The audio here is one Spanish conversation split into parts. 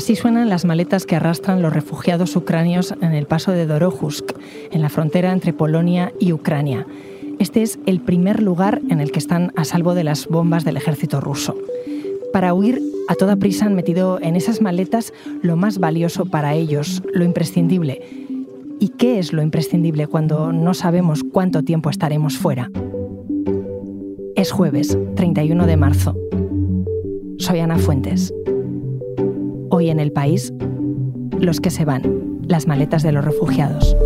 Así suenan las maletas que arrastran los refugiados ucranios en el paso de Dorohusk, en la frontera entre Polonia y Ucrania. Este es el primer lugar en el que están a salvo de las bombas del ejército ruso. Para huir, a toda prisa han metido en esas maletas lo más valioso para ellos, lo imprescindible. ¿Y qué es lo imprescindible cuando no sabemos cuánto tiempo estaremos fuera? Es jueves, 31 de marzo. Soy Ana Fuentes. Hoy en el país, los que se van, las maletas de los refugiados.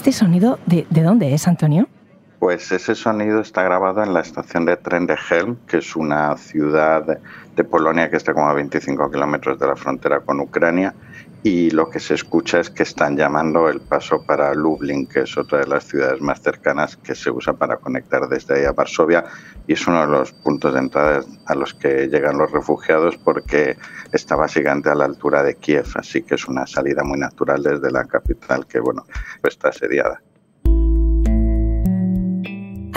¿Este sonido de, de dónde es, Antonio? Pues ese sonido está grabado en la estación de tren de Helm, que es una ciudad de Polonia que está como a 25 kilómetros de la frontera con Ucrania. Y lo que se escucha es que están llamando el paso para Lublin, que es otra de las ciudades más cercanas que se usa para conectar desde ahí a Varsovia. Y es uno de los puntos de entrada a los que llegan los refugiados porque está básicamente a la altura de Kiev. Así que es una salida muy natural desde la capital que, bueno, está asediada.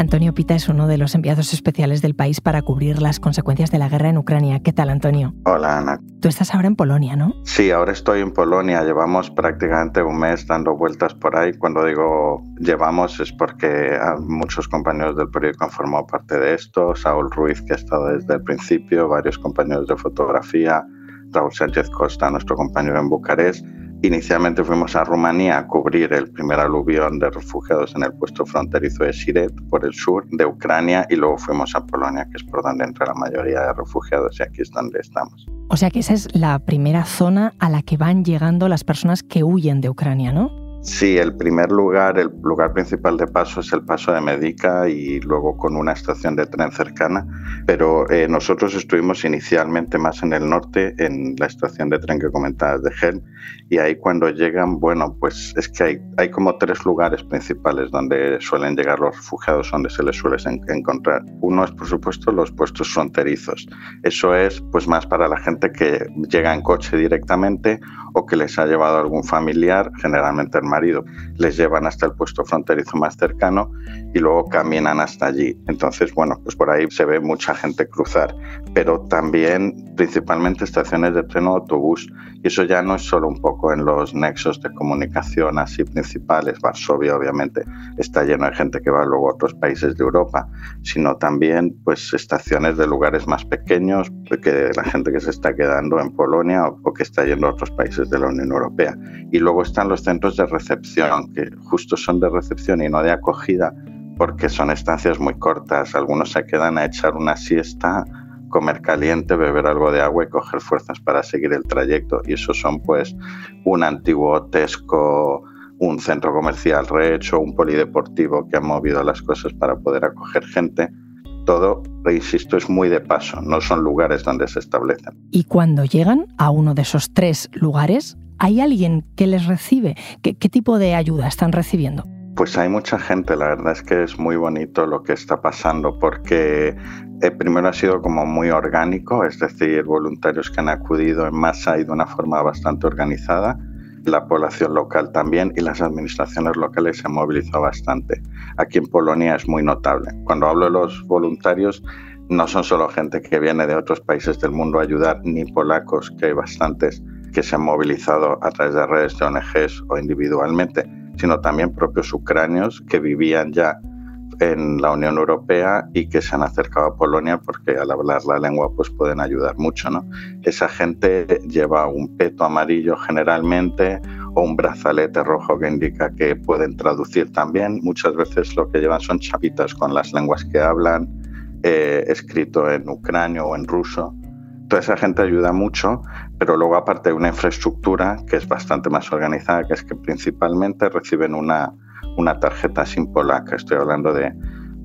Antonio Pita es uno de los enviados especiales del país para cubrir las consecuencias de la guerra en Ucrania. ¿Qué tal, Antonio? Hola, Ana. Tú estás ahora en Polonia, ¿no? Sí, ahora estoy en Polonia. Llevamos prácticamente un mes dando vueltas por ahí. Cuando digo llevamos es porque muchos compañeros del periódico han formado parte de esto. Saúl Ruiz, que ha estado desde el principio, varios compañeros de fotografía, Raúl Sánchez Costa, nuestro compañero en Bucarest Inicialmente fuimos a Rumanía a cubrir el primer aluvión de refugiados en el puesto fronterizo de Siret por el sur de Ucrania y luego fuimos a Polonia, que es por donde entra la mayoría de refugiados y aquí es donde estamos. O sea que esa es la primera zona a la que van llegando las personas que huyen de Ucrania, ¿no? Sí, el primer lugar, el lugar principal de paso es el paso de Medica y luego con una estación de tren cercana, pero eh, nosotros estuvimos inicialmente más en el norte, en la estación de tren que comentabas de Gel, y ahí cuando llegan, bueno, pues es que hay, como tres lugares principales donde suelen llegar los refugiados, donde se les suele encontrar. Uno es, por supuesto, los puestos fronterizos. Eso es pues más para la gente que llega en coche directamente o que les ha llevado algún familiar, generalmente el marido, les llevan hasta el puesto fronterizo más cercano y luego caminan hasta allí. Entonces, bueno, pues por ahí se ve mucha gente cruzar, pero también principalmente estaciones de tren o autobús. Y eso ya no es solo un poco en los nexos de comunicación así principales, Varsovia obviamente está lleno de gente que va luego a otros países de Europa, sino también pues estaciones de lugares más pequeños, que la gente que se está quedando en Polonia o, o que está yendo a otros países de la Unión Europea. Y luego están los centros de que justo son de recepción y no de acogida, porque son estancias muy cortas. Algunos se quedan a echar una siesta, comer caliente, beber algo de agua y coger fuerzas para seguir el trayecto. Y esos son pues un antiguo Tesco, un centro comercial rehecho, un polideportivo que ha movido las cosas para poder acoger gente. Todo, insisto, es muy de paso, no son lugares donde se establecen. Y cuando llegan a uno de esos tres lugares, ¿hay alguien que les recibe? ¿Qué, tipo de ayuda están recibiendo? Pues hay mucha gente, la verdad es que es muy bonito lo que está pasando porque eh, primero ha sido como muy orgánico, es decir, voluntarios que han acudido en masa y de una forma bastante organizada. La población local también y las administraciones locales se han movilizado bastante. Aquí en Polonia es muy notable. Cuando hablo de los voluntarios, no son solo gente que viene de otros países del mundo a ayudar, ni polacos, que hay bastantes que se han movilizado a través de redes de ONGs o individualmente, sino también propios ucranios que vivían ya en la Unión Europea y que se han acercado a Polonia porque al hablar la lengua pues pueden ayudar mucho, ¿no? Esa gente lleva un peto amarillo generalmente o un brazalete rojo que indica que pueden traducir también. Muchas veces lo que llevan son chapitas con las lenguas que hablan, eh, escrito en ucranio o en ruso. Toda esa gente ayuda mucho, pero luego aparte de una infraestructura que es bastante más organizada, que es que principalmente reciben una, una tarjeta sin polaca. Estoy hablando de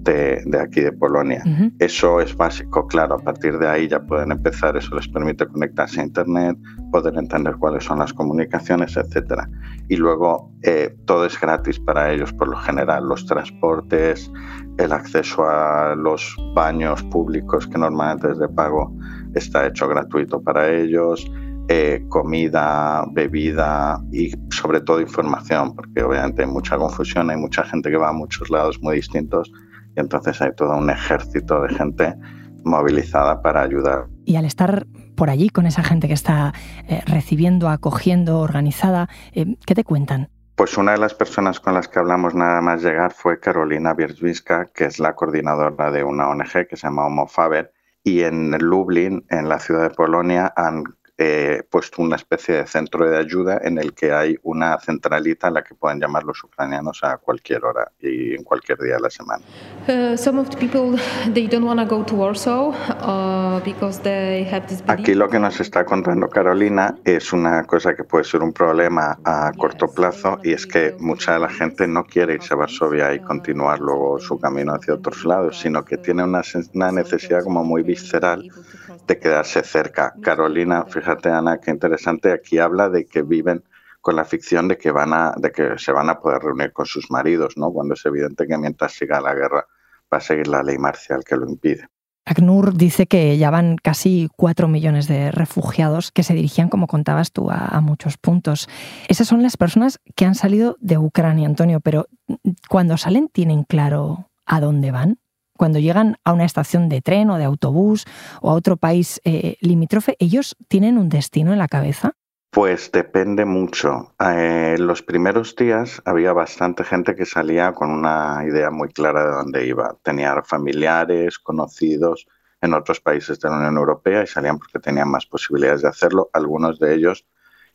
de, aquí de Polonia. Eso es básico, claro, a partir de ahí ya pueden empezar, eso les permite conectarse a Internet, poder entender cuáles son las comunicaciones, etc. Y luego eh, todo es gratis para ellos por lo general, los transportes, el acceso a los baños públicos que normalmente es de pago está hecho gratuito para ellos. Eh, comida, bebida y sobre todo información, porque obviamente hay mucha confusión, hay mucha gente que va a muchos lados muy distintos y entonces hay todo un ejército de gente movilizada para ayudar. Y al estar por allí con esa gente que está eh, recibiendo, acogiendo, organizada, eh, ¿qué te cuentan? Pues una de las personas con las que hablamos nada más llegar fue Carolina Bierzwiska, que es la coordinadora de una ONG que se llama Homo Faber, y en Lublin, en la ciudad de Polonia, han eh, puesto una especie de centro de ayuda en el que hay una centralita a la que pueden llamar los ucranianos a cualquier hora y en cualquier día de la semana. Aquí lo que nos está contando Carolina es una cosa que puede ser un problema a corto plazo y es que mucha de la gente no quiere irse a Varsovia y continuar luego su camino hacia otros lados, sino que tiene una, una necesidad como muy visceral de quedarse cerca. Carolina, fíjate Ana, qué interesante, aquí habla de que viven con la ficción de que van a, de que se van a poder reunir con sus maridos, ¿no? Cuando es evidente que mientras siga la guerra va a seguir la ley marcial que lo impide. ACNUR dice que ya van casi cuatro millones de refugiados que se dirigían, como contabas tú, a, a, muchos puntos. Esas son las personas que han salido de Ucrania, Antonio, pero cuando salen, ¿tienen claro a dónde van? Cuando llegan a una estación de tren o de autobús o a otro país eh, limítrofe, ¿ellos tienen un destino en la cabeza? Pues depende mucho. Eh, los primeros días había bastante gente que salía con una idea muy clara de dónde iba. Tenía familiares, conocidos en otros países de la Unión Europea y salían porque tenían más posibilidades de hacerlo. Algunos de ellos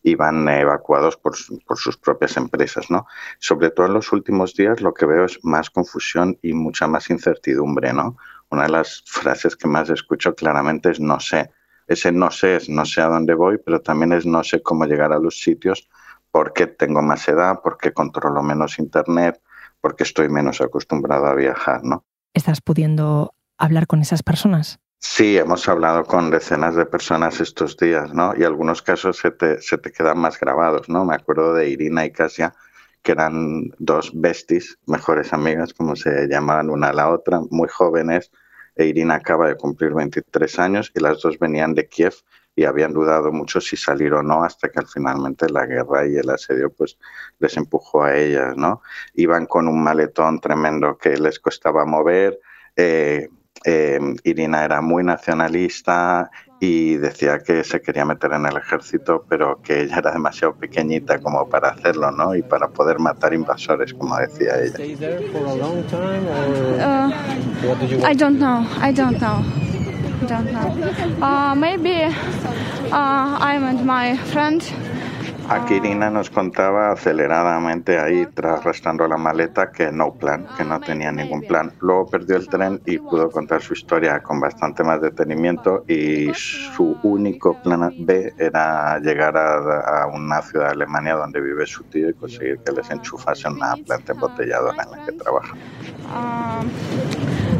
iban evacuados por, por, sus propias empresas. ¿no? Sobre todo en los últimos días lo que veo es más confusión y mucha más incertidumbre. ¿no? Una de las frases que más escucho claramente es no sé. Ese no sé es no sé a dónde voy, pero también es no sé cómo llegar a los sitios porque tengo más edad, porque controlo menos Internet, porque estoy menos acostumbrado a viajar. ¿no? ¿Estás pudiendo hablar con esas personas? Sí, hemos hablado con decenas de personas estos días, ¿no? Y algunos casos se te, se te quedan más grabados, ¿no? Me acuerdo de Irina y Kasia, que eran dos besties, mejores amigas, como se llamaban una a la otra, muy jóvenes. E Irina acaba de cumplir 23 años y las dos venían de Kiev y habían dudado mucho si salir o no hasta que finalmente la guerra y el asedio pues les empujó a ellas, ¿no? Iban con un maletón tremendo que les costaba mover, eh, eh, Irina era muy nacionalista y decía que se quería meter en el ejército, pero que ella era demasiado pequeñita como para hacerlo, ¿no? Y para poder matar invasores, como decía ella. Uh, I don't know. I don't know. I don't know. Uh, maybe uh, I'm and my friend. Aquí Irina nos contaba aceleradamente ahí, tras arrastrando la maleta, que no plan, que no tenía ningún plan. Luego perdió el tren y pudo contar su historia con bastante más detenimiento y su único plan B era llegar a, una ciudad de Alemania donde vive su tío y conseguir que les enchufase una planta embotelladora en la que trabaja. Uh,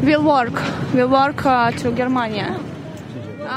we'll work, we'll work uh, to Germania.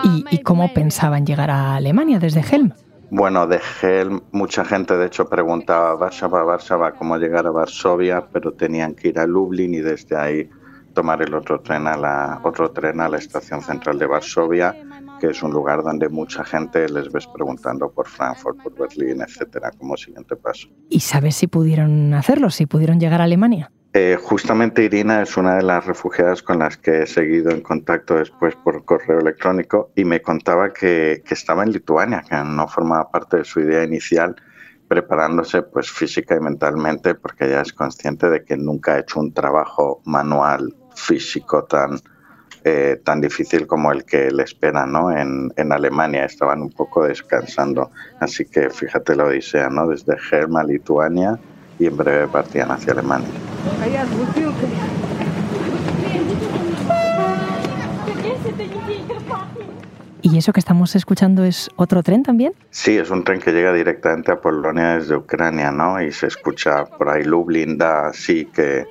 ¿Y, ¿Y cómo pensaban llegar a Alemania desde Helm? Bueno, de Helm, mucha gente de hecho preguntaba Varsava, Varsava, cómo llegar a Varsovia, pero tenían que ir a Lublin y desde ahí tomar el otro tren a la, otro tren a la estación central de Varsovia, que es un lugar donde mucha gente les ves preguntando por Frankfurt, por Berlín, etcétera, como siguiente paso. ¿Y sabes si pudieron hacerlo, si pudieron llegar a Alemania? Eh, justamente Irina es una de las refugiadas con las que he seguido en contacto después por correo electrónico y me contaba que, estaba en Lituania, que no formaba parte de su idea inicial, preparándose pues física y mentalmente porque ella es consciente de que nunca ha hecho un trabajo manual físico tan, eh, tan difícil como el que le espera ¿no? en, en, Alemania. Estaban un poco descansando, así que fíjate la odisea, ¿no? desde Germa, Lituania y en breve partían hacia Alemania. ¿Y eso que estamos escuchando es otro tren también? Sí, es un tren que llega directamente a Polonia desde Ucrania, ¿no? Y se escucha por ahí Lublin, da sí que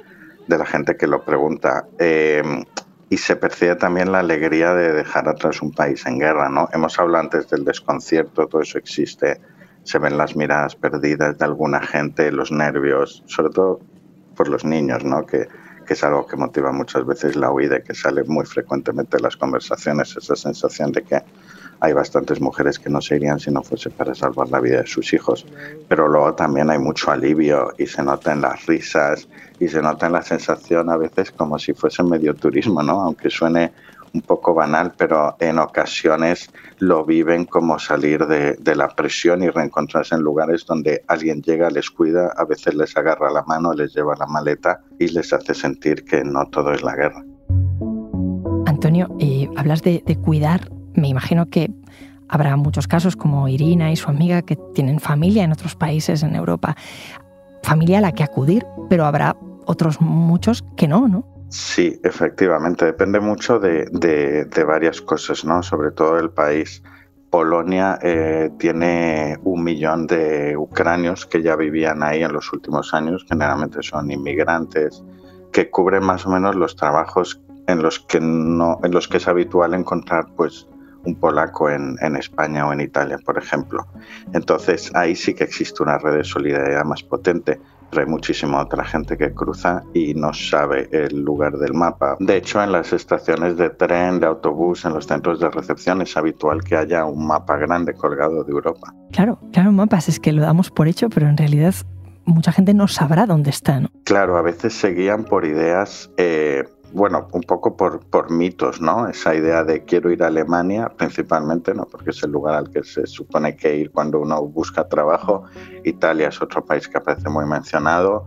de la gente que lo pregunta. Em, y se percibe también la alegría de dejar atrás un país en guerra, ¿no? Hemos hablado antes del desconcierto, todo eso existe. Se ven las miradas perdidas de alguna gente, los nervios, sobre todo por los niños, ¿no? Que, que es algo que motiva muchas veces la huida, que sale muy frecuentemente en las conversaciones, esa sensación de que hay bastantes mujeres que no se irían si no fuese para salvar la vida de sus hijos. Pero luego también hay mucho alivio y se nota en las risas y se nota la sensación a veces como si fuese medio turismo, ¿no? Aunque suene un poco banal, pero en ocasiones lo viven como salir de, la presión y reencontrarse en lugares donde alguien llega, les cuida, a veces les agarra la mano, les lleva la maleta y les hace sentir que no todo es la guerra. Antonio, eh, hablas de, de cuidar me imagino que habrá muchos casos como Irina y su amiga que tienen familia en otros países en Europa. Familia a la que acudir, pero habrá otros muchos que no, ¿no? Sí, efectivamente, depende mucho de, varias cosas, ¿no? Sobre todo el país. Polonia eh, tiene un millón de ucranios que ya vivían ahí en los últimos años, generalmente son inmigrantes, que cubren más o menos los trabajos en los que no, en los que es habitual encontrar pues un polaco en, España o en Italia, por ejemplo. Entonces ahí sí que existe una red de solidaridad más potente, pero hay muchísima otra gente que cruza y no sabe el lugar del mapa. De hecho, en las estaciones de tren, de autobús, en los centros de recepción es habitual que haya un mapa grande colgado de Europa. Claro, claro, mapas es que lo damos por hecho, pero en realidad mucha gente no sabrá dónde están. Claro, a veces se guían por ideas eh, bueno, un poco por, por mitos, ¿no? Esa idea de quiero ir a Alemania, principalmente, ¿no? Porque es el lugar al que se supone que ir cuando uno busca trabajo. Italia es otro país que aparece muy mencionado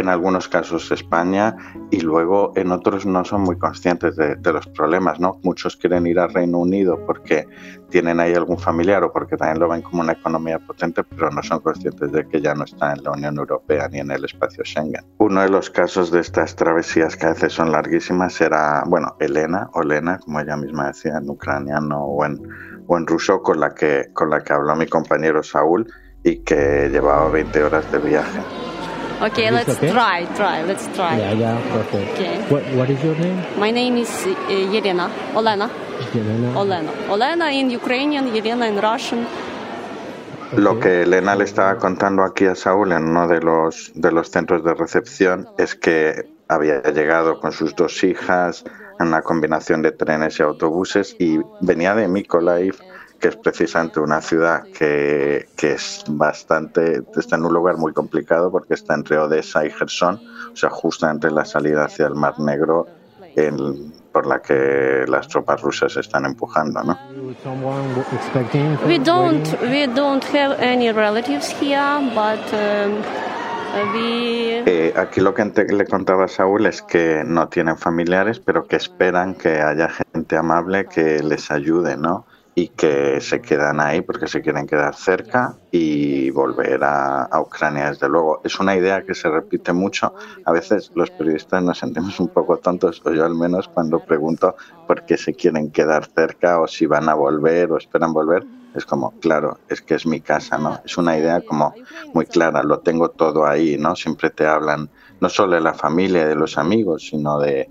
en algunos casos España y luego en otros no son muy conscientes de, los problemas, ¿no? Muchos quieren ir al Reino Unido porque tienen ahí algún familiar o porque también lo ven como una economía potente, pero no son conscientes de que ya no está en la Unión Europea ni en el espacio Schengen. Uno de los casos de estas travesías que a veces son larguísimas era, bueno, Elena o Lena, como ella misma decía en ucraniano o en, o en ruso, con la, que, con la que habló mi compañero Saúl y que llevaba 20 horas de viaje. Okay, let's okay? try, try, let's try. Yeah, yeah, perfect. Okay. What, what is your name? My name is uh, Yelena, Olena. Yelena. Olena. Olena in Ukrainian, Yelena in Russian. Lo que Elena le estaba contando aquí a Saúl en uno de los, de los centros de recepción es que había llegado con sus dos hijas en una combinación de trenes y autobuses y venía de Mykolaiv que es precisamente una ciudad que, que, es bastante, está en un lugar muy complicado porque está entre Odessa y Gerson, o sea, justo entre la salida hacia el Mar Negro en, por la que las tropas rusas están empujando, ¿no? We don't, we don't have any relatives here, but um, eh, aquí lo que le contaba a Saúl es que no tienen familiares, pero que esperan que haya gente amable que les ayude, ¿no? Y que se quedan ahí porque se quieren quedar cerca y volver a, Ucrania, desde luego. Es una idea que se repite mucho. A veces los periodistas nos sentimos un poco tontos, o yo al menos, cuando pregunto por qué se quieren quedar cerca o si van a volver o esperan volver. Es como, claro, es que es mi casa, ¿no? Es una idea como muy clara, lo tengo todo ahí, ¿no? Siempre te hablan no solo de la familia, de los amigos, sino de,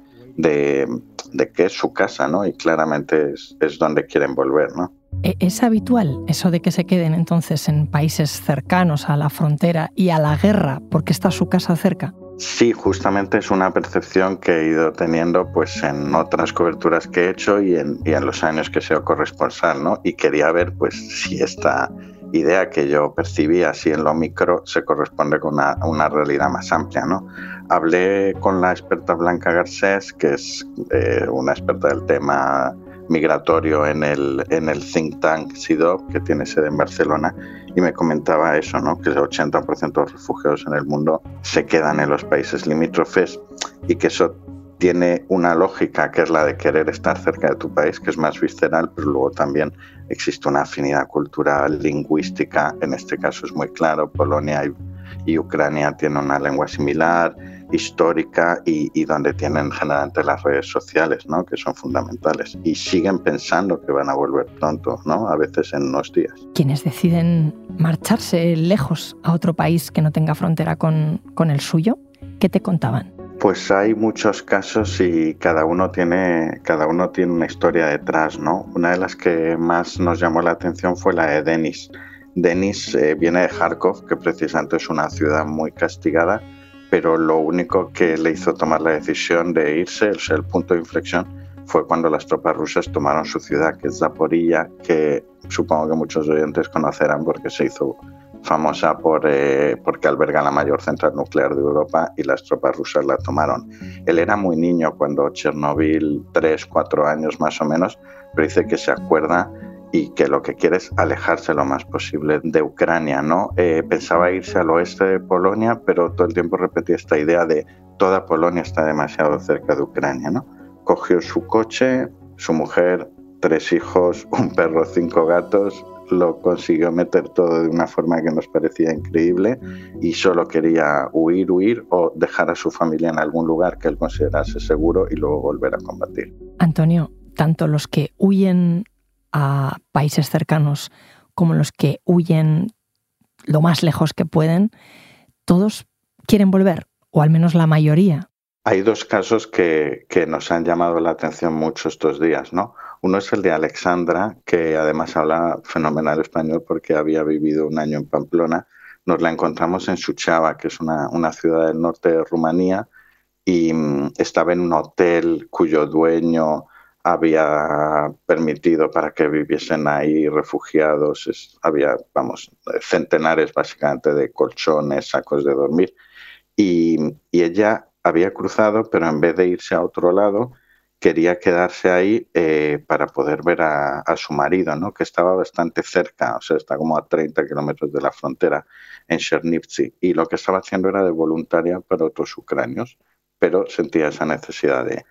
que es su casa, ¿no? Y claramente es, es donde quieren volver, ¿no? ¿E-, ¿Es habitual eso de que se queden entonces en países cercanos a la frontera y a la guerra porque está su casa cerca? Sí, justamente es una percepción que he ido teniendo pues en otras coberturas que he hecho y en, y en los años que he sido corresponsal, ¿no? Y quería ver pues si esta idea que yo percibía así en lo micro se corresponde con una, una realidad más amplia. ¿no? Hablé con la experta Blanca Garcés, que es eh, una experta del tema migratorio en el, en el think tank SIDOP, que tiene sede en Barcelona, y me comentaba eso, ¿no? que el 80% de los refugiados en el mundo se quedan en los países limítrofes y que eso tiene una lógica que es la de querer estar cerca de tu país, que es más visceral, pero luego también existe una afinidad cultural, lingüística, en este caso es muy claro, Polonia y, Ucrania tienen una lengua similar, histórica y, donde tienen generalmente las redes sociales, ¿no? que son fundamentales. Y siguen pensando que van a volver pronto, ¿no? a veces en unos días. Quienes deciden marcharse lejos a otro país que no tenga frontera con, con el suyo, ¿qué te contaban? Pues hay muchos casos y cada uno tiene cada uno tiene una historia detrás, ¿no? Una de las que más nos llamó la atención fue la de Denis. Denis eh, viene de Kharkov, que precisamente es una ciudad muy castigada, pero lo único que le hizo tomar la decisión de irse, o sea, el punto de inflexión, fue cuando las tropas rusas tomaron su ciudad, que es Zaporilla, que supongo que muchos oyentes conocerán porque se hizo famosa por, eh, porque alberga la mayor central nuclear de Europa y las tropas rusas la tomaron. Él era muy niño cuando Chernobyl, tres, cuatro años más o menos, pero dice que se acuerda y que lo que quiere es alejarse lo más posible de Ucrania, ¿no? Eh, pensaba irse al oeste de Polonia, pero todo el tiempo repetía esta idea de toda Polonia está demasiado cerca de Ucrania, ¿no? Cogió su coche, su mujer, tres hijos, un perro, cinco gatos, lo consiguió meter todo de una forma que nos parecía increíble y solo quería huir, huir o dejar a su familia en algún lugar que él considerase seguro y luego volver a combatir. Antonio, tanto los que huyen a países cercanos como los que huyen lo más lejos que pueden, todos quieren volver, o al menos la mayoría. Hay dos casos que, que nos han llamado la atención mucho estos días, ¿no? Uno es el de Alexandra, que además habla fenomenal español porque había vivido un año en Pamplona. Nos la encontramos en Suchava, que es una, una ciudad del norte de Rumanía, y mm, estaba en un hotel cuyo dueño había permitido para que viviesen ahí refugiados. había, vamos, centenares básicamente de colchones, sacos de dormir. Y, y ella había cruzado, pero en vez de irse a otro lado, quería quedarse ahí eh, para poder ver a, su marido, ¿no? que estaba bastante cerca, o sea, está como a 30 kilómetros de la frontera en Chernivtsi. Y lo que estaba haciendo era de voluntaria para otros ucranios, pero sentía esa necesidad de,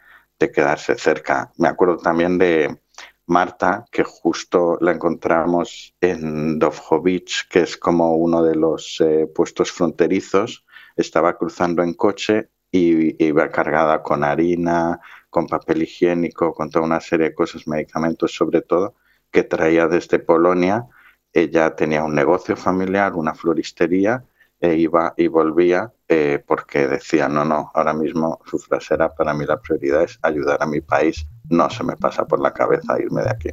quedarse cerca. Me acuerdo también de Marta, que justo la encontramos en Dovhovich, que es como uno de los eh, puestos fronterizos. Estaba cruzando en coche y iba cargada con harina, con papel higiénico, con toda una serie de cosas, medicamentos sobre todo, que traía desde Polonia. Ella tenía un negocio familiar, una floristería, e iba y volvía eh, porque decía, no, no, ahora mismo su frase era, para mí la prioridad es ayudar a mi país, no se me pasa por la cabeza irme de aquí.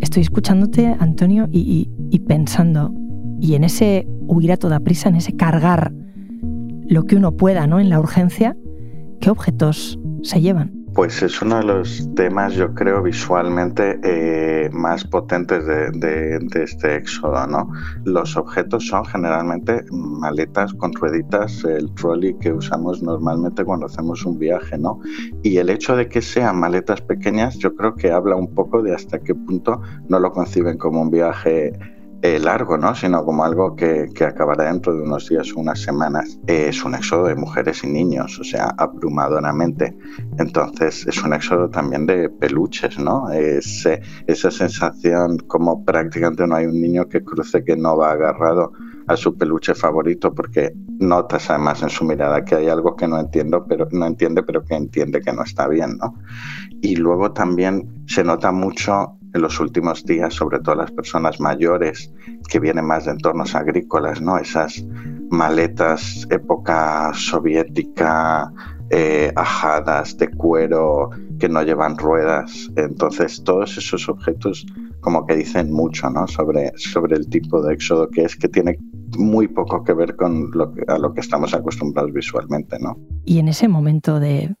Estoy escuchándote, Antonio, y, y pensando, y en ese huir a toda prisa, en ese cargar lo que uno pueda, ¿no? En la urgencia, ¿qué objetos se llevan? Pues es uno de los temas, yo creo, visualmente eh, más potentes de, este éxodo, ¿no? Los objetos son generalmente maletas con rueditas, el trolley que usamos normalmente cuando hacemos un viaje, ¿no? Y el hecho de que sean maletas pequeñas, yo creo que habla un poco de hasta qué punto no lo conciben como un viaje eh, largo, ¿no? sino como algo que, que, acabará dentro de unos días o unas semanas. es un éxodo de mujeres y niños, o sea, abrumadoramente. Entonces es un éxodo también de peluches, ¿no? Es, eh, esa sensación como prácticamente no hay un niño que cruce que no va agarrado a su peluche favorito porque notas además en su mirada que hay algo que no entiendo pero no entiende pero que entiende que no está bien ¿no? y luego también se nota mucho en los últimos días, sobre todo las personas mayores que vienen más de entornos agrícolas, ¿no? Esas maletas época soviética, eh, ajadas de cuero que no llevan ruedas. Entonces, todos esos objetos como que dicen mucho ¿no? sobre, sobre el tipo de éxodo que es, que tiene muy poco que ver con lo que, a lo que estamos acostumbrados visualmente. ¿no? Y en ese momento de,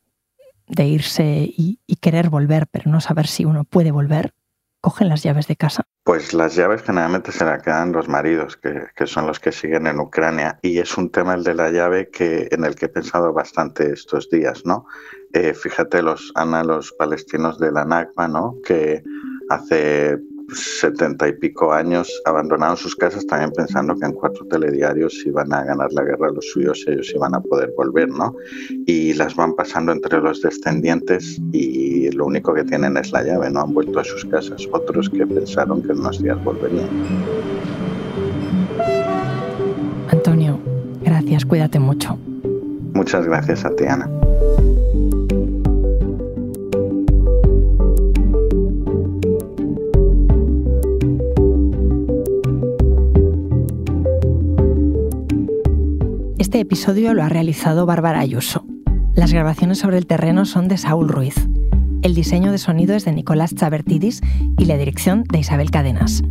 de irse y, y, querer volver, pero no saber si uno puede volver, cogen las llaves de casa? Pues las llaves generalmente se las quedan los maridos, que, que, son los que siguen en Ucrania. Y es un tema el de la llave que, en el que he pensado bastante estos días, ¿no? Eh, fíjate los Ana, los palestinos de la Nakba, ¿no? Que hace setenta y pico años abandonaron sus casas también pensando que en cuatro telediarios iban a ganar la guerra los suyos y ellos iban a poder volver, ¿no? Y las van pasando entre los descendientes y lo único que tienen es la llave, no han vuelto a sus casas. Otros que pensaron que en unos días volverían. Antonio, gracias, cuídate mucho. Muchas gracias a ti, Ana. Este episodio lo ha realizado Bárbara Ayuso. Las grabaciones sobre el terreno son de Saúl Ruiz. El diseño de sonido es de Nicolás Chabertidis y la dirección de Isabel Cadenas.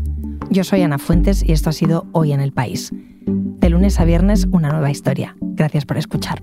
Yo soy Ana Fuentes y esto ha sido Hoy en el País. De lunes a viernes, una nueva historia. Gracias por escuchar.